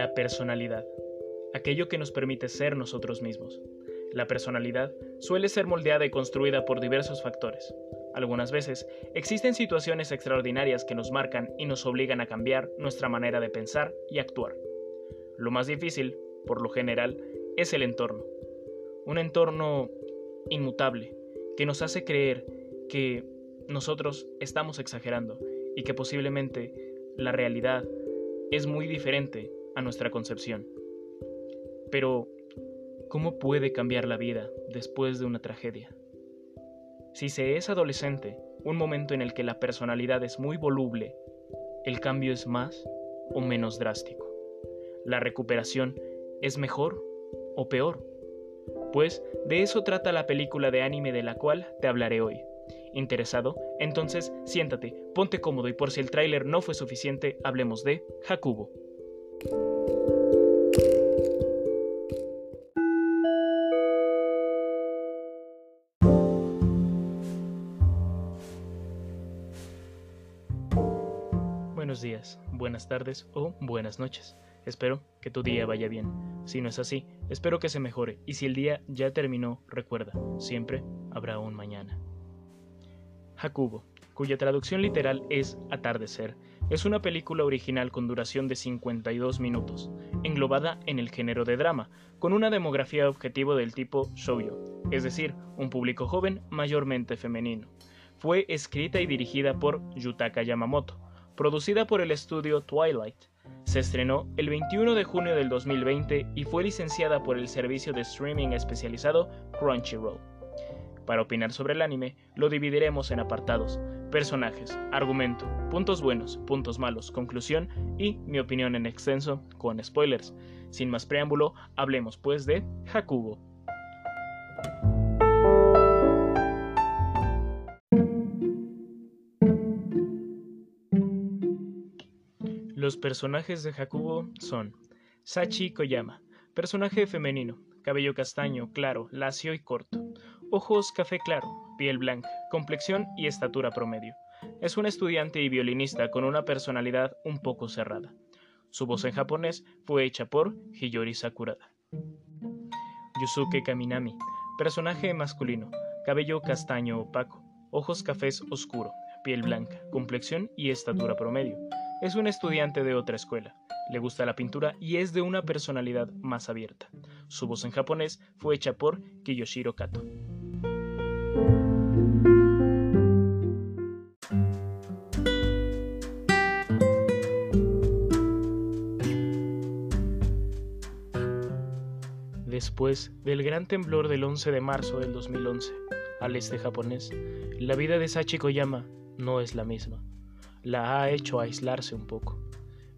La personalidad, aquello que nos permite ser nosotros mismos. La personalidad suele ser moldeada y construida por diversos factores. Algunas veces existen situaciones extraordinarias que nos marcan y nos obligan a cambiar nuestra manera de pensar y actuar. Lo más difícil, por lo general, es el entorno. Un entorno inmutable que nos hace creer que nosotros estamos exagerando y que posiblemente la realidad es muy diferente nuestra concepción. Pero, ¿cómo puede cambiar la vida después de una tragedia? Si se es adolescente, un momento en el que la personalidad es muy voluble, el cambio es más o menos drástico. La recuperación es mejor o peor. Pues de eso trata la película de anime de la cual te hablaré hoy. ¿Interesado? Entonces siéntate, ponte cómodo y por si el tráiler no fue suficiente, hablemos de Hakubo. Buenos días, buenas tardes o buenas noches. Espero que tu día vaya bien. Si no es así, espero que se mejore. Y si el día ya terminó, recuerda, siempre habrá un mañana. Hakubo, cuya traducción literal es atardecer, es una película original con duración de 52 minutos, englobada en el género de drama, con una demografía objetivo del tipo shoujo, es decir, un público joven mayormente femenino. Fue escrita y dirigida por Yutaka Yamamoto, producida por el estudio Twilight. Se estrenó el 21 de junio del 2020 y fue licenciada por el servicio de streaming especializado Crunchyroll. Para opinar sobre el anime, lo dividiremos en apartados, personajes, argumento, puntos buenos, puntos malos, conclusión y mi opinión en extenso, con spoilers. Sin más preámbulo, hablemos pues de Hakugo. Los personajes de Hakugo son Sachi Koyama, personaje femenino, cabello castaño, claro, lacio y corto. Ojos café claro, piel blanca, complexión y estatura promedio. Es un estudiante y violinista con una personalidad un poco cerrada. Su voz en japonés fue hecha por Hiyori Sakurada. Yusuke Kaminami, personaje masculino, cabello castaño opaco, ojos cafés oscuro, piel blanca, complexión y estatura promedio. Es un estudiante de otra escuela. Le gusta la pintura y es de una personalidad más abierta. Su voz en japonés fue hecha por Kiyoshiro Kato. Después del gran temblor del 11 de marzo del 2011, al este japonés, la vida de Sachi Koyama no es la misma. La ha hecho aislarse un poco.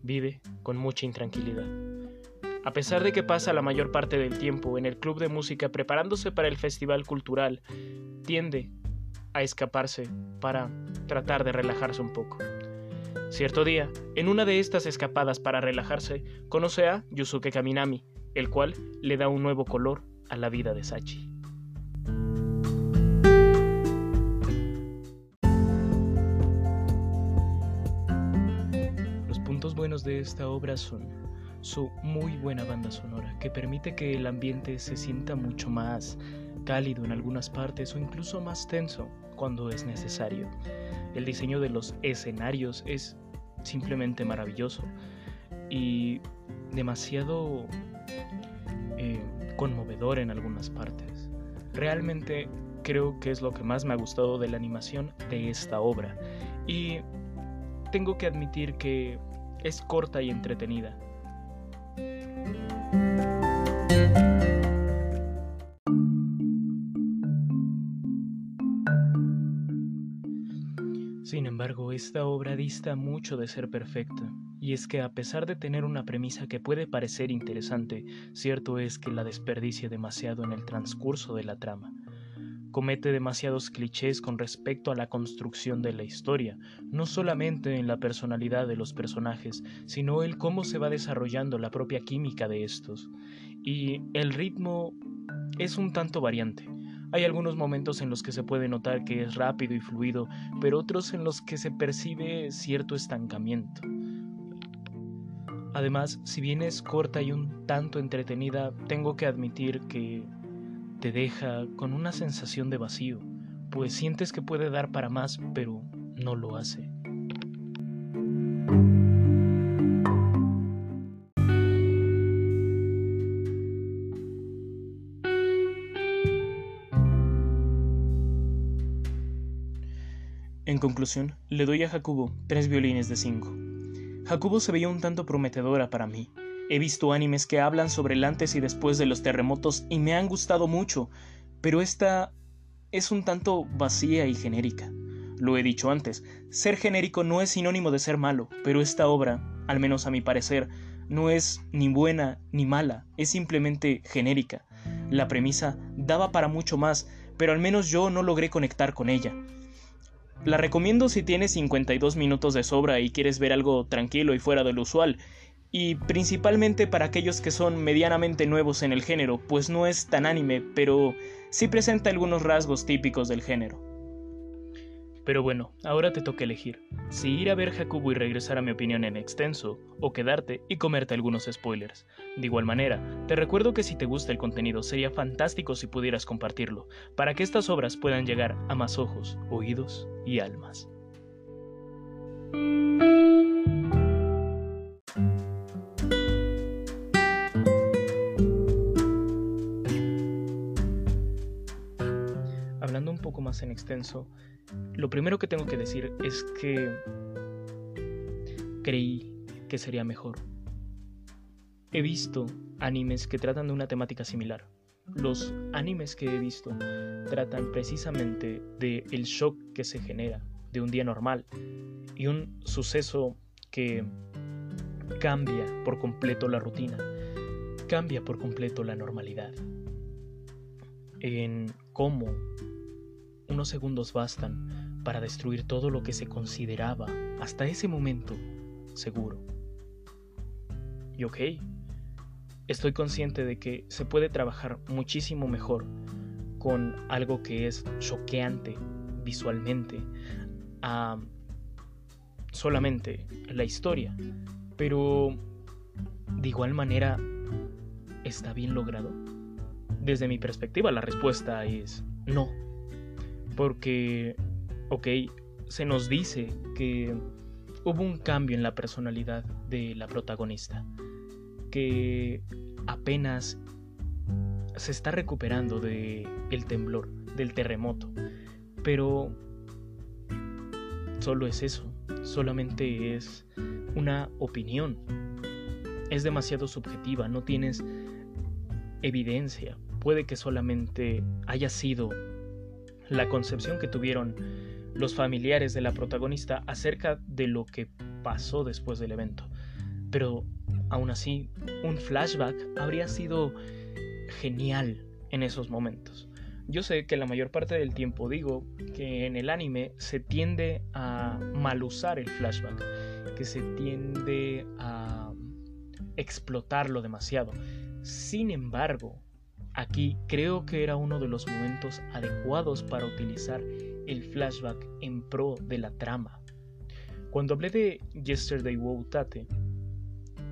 Vive con mucha intranquilidad. A pesar de que pasa la mayor parte del tiempo en el club de música preparándose para el festival cultural, tiende a escaparse para tratar de relajarse un poco. Cierto día, en una de estas escapadas para relajarse, conoce a Yusuke Kaminami, el cual le da un nuevo color a la vida de Sachi. Los puntos buenos de esta obra son su muy buena banda sonora, que permite que el ambiente se sienta mucho más cálido en algunas partes o incluso más tenso cuando es necesario. El diseño de los escenarios es simplemente maravilloso y demasiado eh, conmovedor en algunas partes. Realmente creo que es lo que más me ha gustado de la animación de esta obra y tengo que admitir que es corta y entretenida. Sin embargo, esta obra dista mucho de ser perfecta, y es que a pesar de tener una premisa que puede parecer interesante, cierto es que la desperdicia demasiado en el transcurso de la trama. Comete demasiados clichés con respecto a la construcción de la historia, no solamente en la personalidad de los personajes, sino el cómo se va desarrollando la propia química de estos. Y el ritmo es un tanto variante hay algunos momentos en los que se puede notar que es rápido y fluido, pero otros en los que se percibe cierto estancamiento. Además, si bien es corta y un tanto entretenida, tengo que admitir que te deja con una sensación de vacío, pues sientes que puede dar para más, pero no lo hace. En conclusión, le doy a Jacobo tres violines de cinco. Jacobo se veía un tanto prometedora para mí. He visto animes que hablan sobre el antes y después de los terremotos y me han gustado mucho, pero esta es un tanto vacía y genérica. Lo he dicho antes, ser genérico no es sinónimo de ser malo, pero esta obra, al menos a mi parecer, no es ni buena ni mala, es simplemente genérica. La premisa daba para mucho más, pero al menos yo no logré conectar con ella. La recomiendo si tienes 52 minutos de sobra y quieres ver algo tranquilo y fuera de lo usual, y principalmente para aquellos que son medianamente nuevos en el género, pues no es tan anime, pero sí presenta algunos rasgos típicos del género. Pero bueno, ahora te toca elegir, si ir a ver Jacobo y regresar a mi opinión en extenso, o quedarte y comerte algunos spoilers. De igual manera, te recuerdo que si te gusta el contenido sería fantástico si pudieras compartirlo, para que estas obras puedan llegar a más ojos, oídos y almas. Poco más en extenso, lo primero que tengo que decir es que creí que sería mejor. He visto animes que tratan de una temática similar. Los animes que he visto tratan precisamente de el shock que se genera de un día normal y un suceso que cambia por completo la rutina, cambia por completo la normalidad. En cómo unos segundos bastan para destruir todo lo que se consideraba hasta ese momento seguro. Y ok, estoy consciente de que se puede trabajar muchísimo mejor con algo que es choqueante visualmente a solamente la historia, pero de igual manera está bien logrado. Desde mi perspectiva la respuesta es no. Porque, ok, se nos dice que hubo un cambio en la personalidad de la protagonista, que apenas se está recuperando de temblor, del terremoto, pero solo es eso, solamente es una opinión. Es demasiado subjetiva, no tienes evidencia. Puede que solamente haya sido la concepción que tuvieron los familiares de la protagonista acerca de lo que pasó después del evento. Pero aún así, un flashback habría sido genial en esos momentos. Yo sé que la mayor parte del tiempo digo que en el anime se tiende a mal usar el flashback, que se tiende a explotarlo demasiado. Sin embargo, Aquí creo que era uno de los momentos adecuados para utilizar el flashback en pro de la trama. Cuando hablé de Yesterday Wow Tate,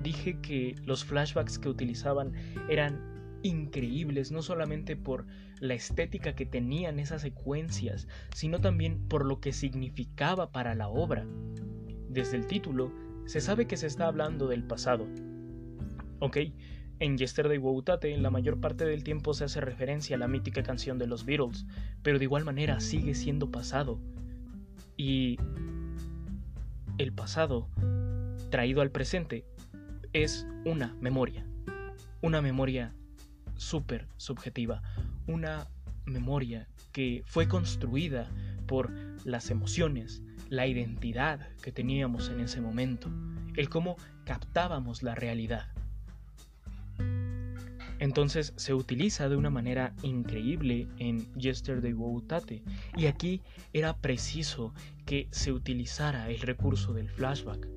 dije que los flashbacks que utilizaban eran increíbles, no solamente por la estética que tenían esas secuencias, sino también por lo que significaba para la obra. Desde el título, se sabe que se está hablando del pasado. Ok, en Yesterday Woutate, la mayor parte del tiempo se hace referencia a la mítica canción de los Beatles, pero de igual manera sigue siendo pasado. Y el pasado, traído al presente, es una memoria. Una memoria súper subjetiva. Una memoria que fue construida por las emociones, la identidad que teníamos en ese momento, el cómo captábamos la realidad. Entonces se utiliza de una manera increíble en Yesterday Tate y aquí era preciso que se utilizara el recurso del flashback.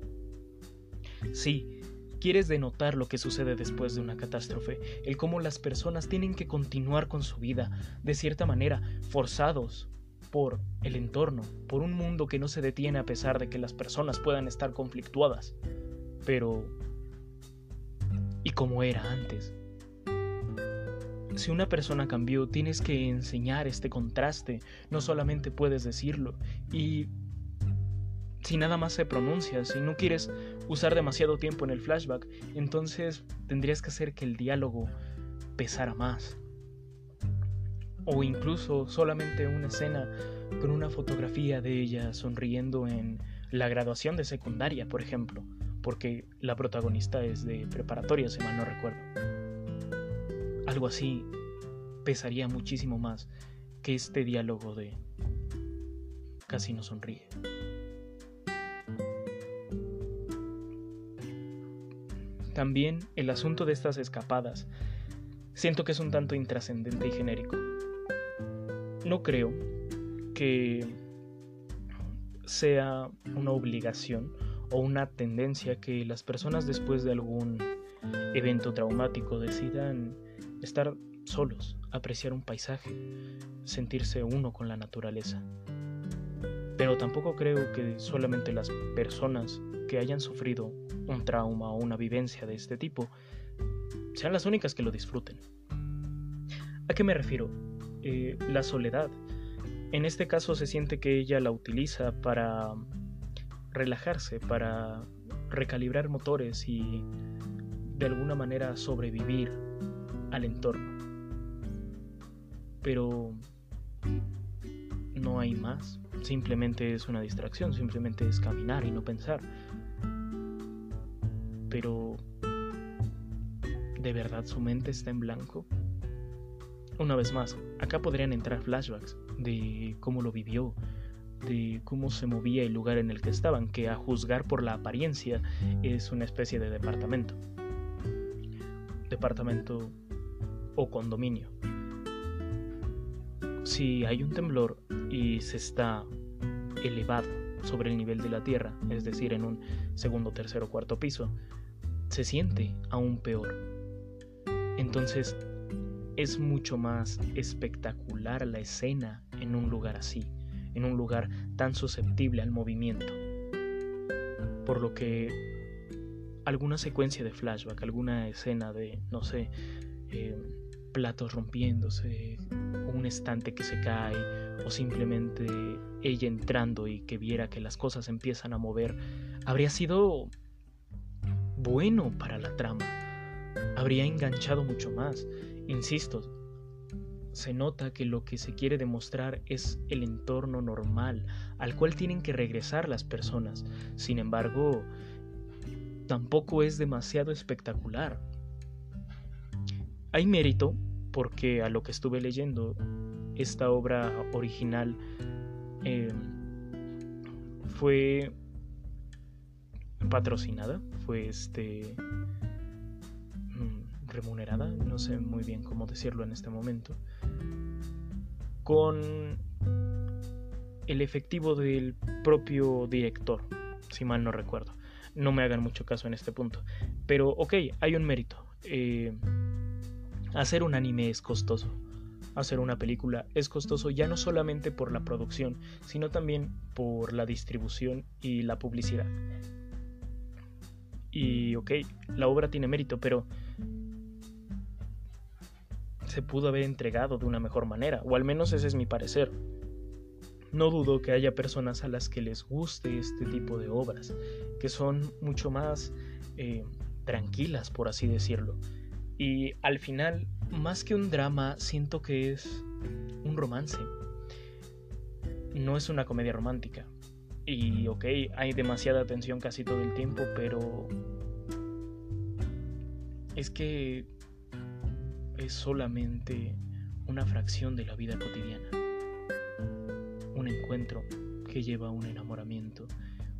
Sí, quieres denotar lo que sucede después de una catástrofe, el cómo las personas tienen que continuar con su vida, de cierta manera, forzados por el entorno, por un mundo que no se detiene a pesar de que las personas puedan estar conflictuadas. Pero y como era antes. Si una persona cambió, tienes que enseñar este contraste, no solamente puedes decirlo. Y si nada más se pronuncia, si no quieres usar demasiado tiempo en el flashback, entonces tendrías que hacer que el diálogo pesara más. O incluso solamente una escena con una fotografía de ella sonriendo en la graduación de secundaria, por ejemplo, porque la protagonista es de preparatoria, si mal no recuerdo algo así pesaría muchísimo más que este diálogo de casi no sonríe. También el asunto de estas escapadas siento que es un tanto intrascendente y genérico. No creo que sea una obligación o una tendencia que las personas después de algún evento traumático decidan estar solos, apreciar un paisaje, sentirse uno con la naturaleza. Pero tampoco creo que solamente las personas que hayan sufrido un trauma o una vivencia de este tipo sean las únicas que lo disfruten. ¿A qué me refiero? Eh, la soledad. En este caso se siente que ella la utiliza para relajarse, para recalibrar motores y de alguna manera sobrevivir al entorno. Pero no hay más. Simplemente es una distracción, simplemente es caminar y no pensar. Pero ¿de verdad su mente está en blanco? Una vez más, acá podrían entrar flashbacks de cómo lo vivió, de cómo se movía el lugar en el que estaban, que a juzgar por la apariencia es una especie de departamento. Departamento o condominio. Si hay un temblor y se está elevado sobre el nivel de la tierra, es decir, en un segundo, tercero cuarto piso, se siente aún peor. Entonces, es mucho más espectacular la escena en un lugar así, en un lugar tan susceptible al movimiento. Por lo que alguna secuencia de flashback, alguna escena de, no sé, eh, platos rompiéndose, un estante que se cae, o simplemente ella entrando y que viera que las cosas empiezan a mover, habría sido bueno para la trama. Habría enganchado mucho más. Insisto, se nota que lo que se quiere demostrar es el entorno normal al cual tienen que regresar las personas. Sin embargo, tampoco es demasiado espectacular. Hay mérito porque a lo que estuve leyendo, esta obra original eh, fue patrocinada, fue este mm, remunerada, no sé muy bien cómo decirlo en este momento, con el efectivo del propio director, si mal no recuerdo. No me hagan mucho caso en este punto. Pero ok, hay un mérito. Eh, Hacer un anime es costoso. Hacer una película es costoso ya no solamente por la producción, sino también por la distribución y la publicidad. Y ok, la obra tiene mérito, pero se pudo haber entregado de una mejor manera, o al menos ese es mi parecer. No dudo que haya personas a las que les guste este tipo de obras, que son mucho más eh, tranquilas, por así decirlo, y al final, más que un drama, siento que es un romance. No es una comedia romántica. Y ok, hay demasiada tensión casi todo el tiempo, pero es que es solamente una fracción de la vida cotidiana. Un encuentro que lleva a un enamoramiento.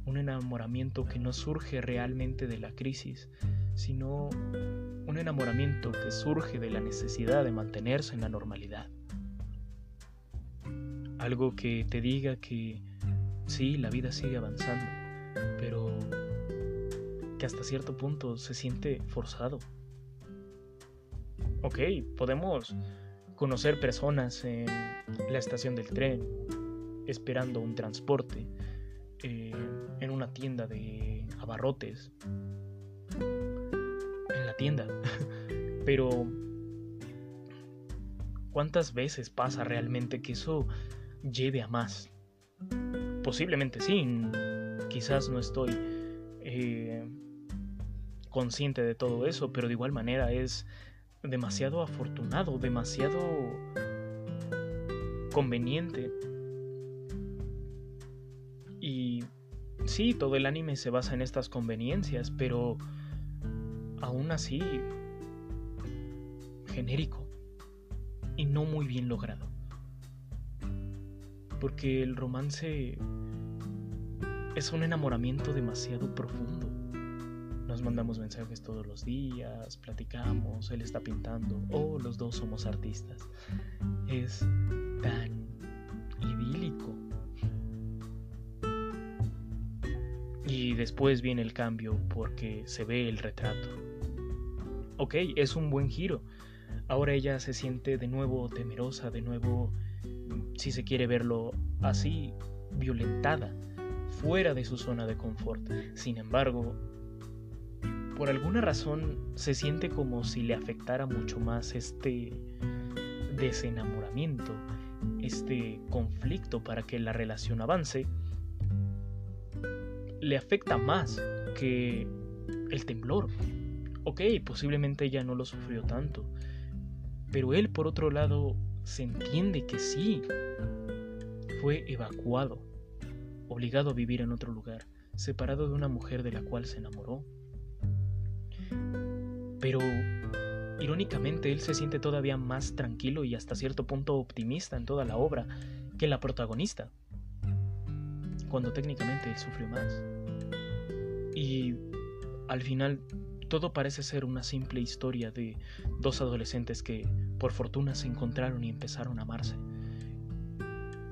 Un enamoramiento que no surge realmente de la crisis, sino un enamoramiento que surge de la necesidad de mantenerse en la normalidad. Algo que te diga que sí, la vida sigue avanzando, pero que hasta cierto punto se siente forzado. Ok, podemos conocer personas en la estación del tren, esperando un transporte, eh, en una tienda de abarrotes, tienda. Pero ¿cuántas veces pasa realmente que eso lleve a más? Posiblemente sí, quizás no estoy eh, consciente de todo eso, pero de igual manera es demasiado afortunado, demasiado conveniente. Y sí, todo el anime se basa en estas conveniencias, pero aún así genérico y no muy bien logrado. Porque el romance es un enamoramiento demasiado profundo. Nos mandamos mensajes todos los días, platicamos, él está pintando, o los dos somos artistas. Es tan idílico. Y después viene el cambio porque se ve el retrato. Ok, es un buen giro. Ahora ella se siente de nuevo temerosa, de nuevo, si se quiere verlo así, violentada, fuera de su zona de confort. Sin embargo, por alguna razón se siente como si le afectara mucho más este desenamoramiento, este conflicto para que la relación avance, le afecta más que el temblor. Ok, posiblemente ella no lo sufrió tanto, pero él por otro lado se entiende que sí, fue evacuado, obligado a vivir en otro lugar, separado de una mujer de la cual se enamoró. Pero, irónicamente, él se siente todavía más tranquilo y hasta cierto punto optimista en toda la obra que la protagonista, cuando técnicamente él sufrió más. Y al final todo parece ser una simple historia de dos adolescentes que por fortuna se encontraron y empezaron a amarse.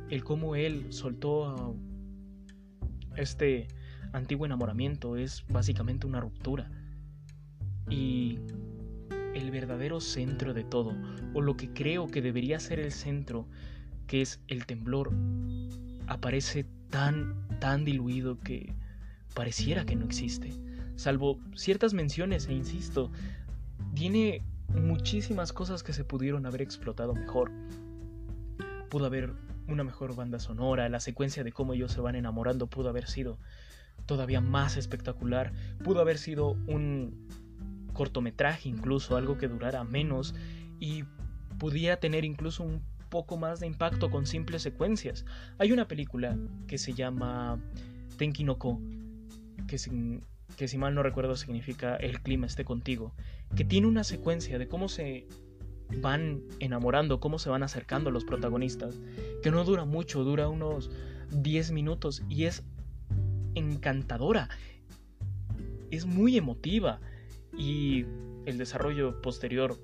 El cómo él soltó a este antiguo enamoramiento es básicamente una ruptura y el verdadero centro de todo, o lo que creo que debería ser el centro, que es el temblor, aparece tan, tan diluido que pareciera que no existe. Salvo ciertas menciones, e insisto, tiene muchísimas cosas que se pudieron haber explotado mejor. Pudo haber una mejor banda sonora, la secuencia de cómo ellos se van enamorando pudo haber sido todavía más espectacular, pudo haber sido un cortometraje incluso, algo que durara menos y pudiera tener incluso un poco más de impacto con simples secuencias. Hay una película que se llama Tenki no Ko, que, que si mal no recuerdo significa El clima esté contigo, que tiene una secuencia de cómo se van enamorando, cómo se van acercando los protagonistas, que no dura mucho, dura unos 10 minutos y es encantadora, es muy emotiva y el desarrollo posterior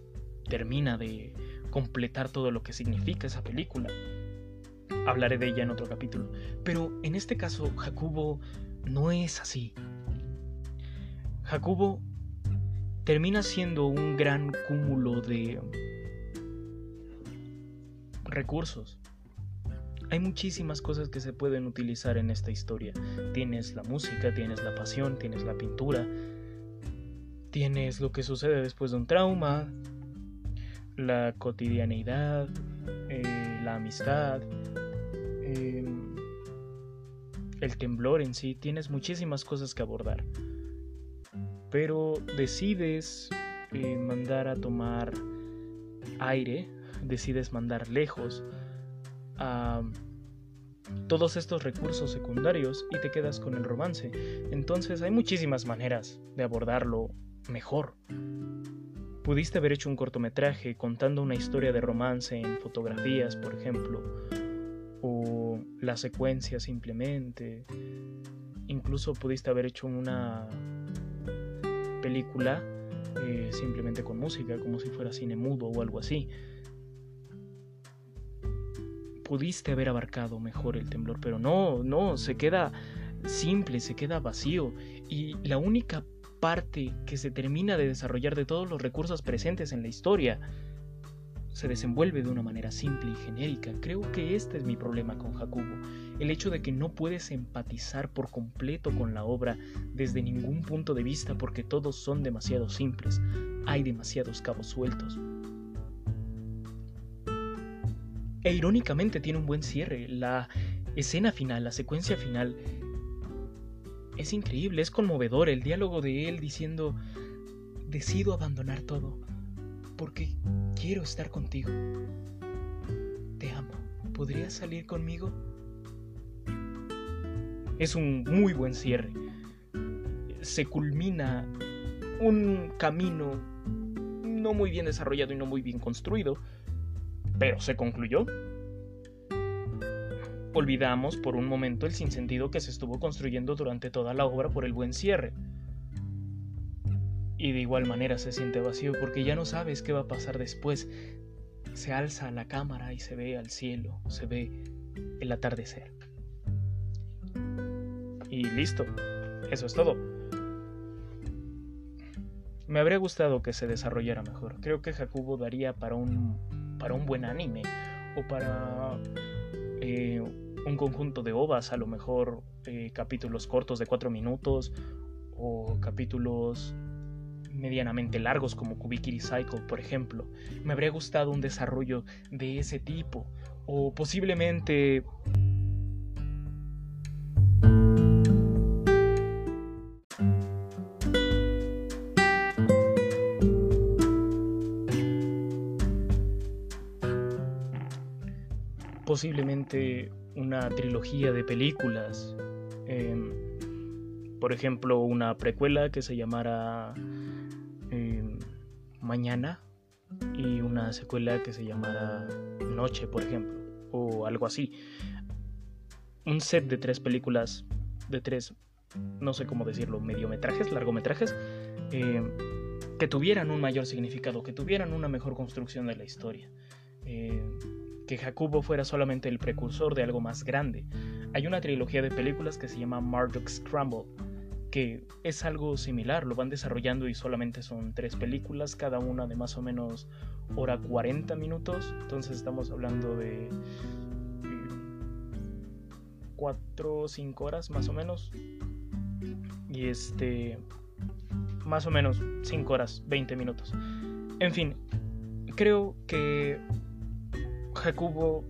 termina de completar todo lo que significa esa película. Hablaré de ella en otro capítulo. Pero en este caso, Jacobo no es así. Jacobo termina siendo un gran cúmulo de recursos. Hay muchísimas cosas que se pueden utilizar en esta historia. Tienes la música, tienes la pasión, tienes la pintura, Tienes lo que sucede después de un trauma, la cotidianeidad, eh, la amistad, em, el temblor en sí. Tienes muchísimas cosas que abordar. Pero decides eh, mandar a tomar aire, decides mandar lejos a todos estos recursos secundarios y te quedas con el romance. Entonces hay muchísimas maneras de abordarlo mejor. Pudiste haber hecho un cortometraje contando una historia de romance en fotografías, por ejemplo, o la secuencia simplemente. Incluso pudiste haber hecho una película eh, simplemente con música, como si fuera cine mudo o algo así. Pudiste haber abarcado mejor el temblor, pero no, no, se queda simple, se queda vacío. Y la única parte que se termina de desarrollar de todos los recursos presentes en la historia se desenvuelve de una manera simple y genérica. Creo que este es mi problema con Jacobo, el hecho de que no puedes empatizar por completo con la obra desde ningún punto de vista porque todos son demasiado simples, hay demasiados cabos sueltos. E irónicamente tiene un buen cierre, la escena final, la secuencia final es increíble, es conmovedor. El diálogo de él diciendo, decido abandonar todo, porque quiero estar contigo. Te amo. ¿Podrías salir conmigo? Es un muy buen cierre. Se culmina un camino no muy bien desarrollado y no muy bien construido, pero se concluyó. Olvidamos por un momento el sinsentido que se estuvo construyendo durante toda la obra por el buen cierre. Y de igual manera se siente vacío porque ya no sabes qué va a pasar después. Se alza la cámara y se ve al cielo, se ve el atardecer. Y listo, eso es todo. Me habría gustado que se desarrollara mejor. Creo que Jacobo daría para un, para un buen anime o para eh, un conjunto de ovas, a lo mejor eh, capítulos cortos de 4 minutos o capítulos medianamente largos como Kubikiri Cycle, por ejemplo. Me habría gustado un desarrollo de ese tipo o posiblemente posiblemente una trilogía de películas. Em, por ejemplo, una precuela que se llamara em, Mañana y una secuela que se llamara Noche, por ejemplo, o algo así. Un set de tres películas, de tres, no sé cómo decirlo, mediometrajes, largometrajes, em, que tuvieran un mayor significado, que tuvieran una mejor construcción de la historia que Jacobo fuera solamente el precursor de algo más grande. Hay una trilogía de películas que se llama Marduk Scramble, que es algo similar, lo van desarrollando y solamente son tres películas, cada una de más o menos hora 40 minutos, entonces estamos hablando de 4 o 5 horas más o menos. Y este, más o menos 5 horas, 20 minutos. En fin, creo que Jacobo,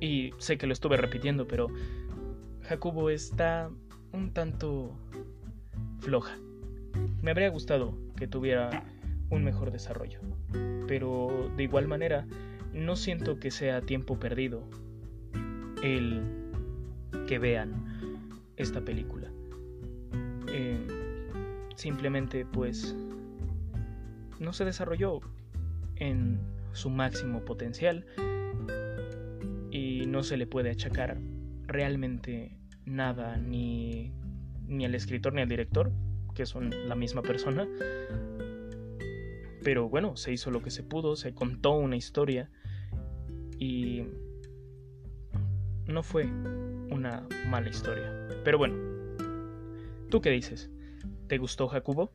y sé que lo estuve repitiendo, pero Jacobo está un tanto floja. Me habría gustado que tuviera un mejor desarrollo, pero de igual manera no siento que sea tiempo perdido el que vean esta película. Eh, simplemente pues no se desarrolló en su máximo potencial y no se le puede achacar realmente nada ni, ni al escritor ni al director, que son la misma persona. Pero bueno, se hizo lo que se pudo, se contó una historia y no fue una mala historia. Pero bueno, ¿tú qué dices? ¿Te gustó Jacobo?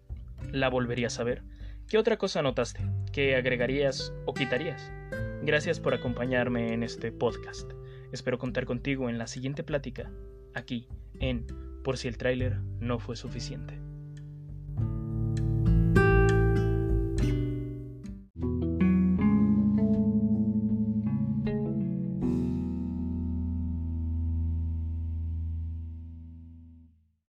¿La volverías a ver? ¿Qué otra cosa notaste? ¿Qué agregarías o quitarías? Gracias por acompañarme en este podcast. Espero contar contigo en la siguiente plática, aquí, en Por si el tráiler no fue suficiente.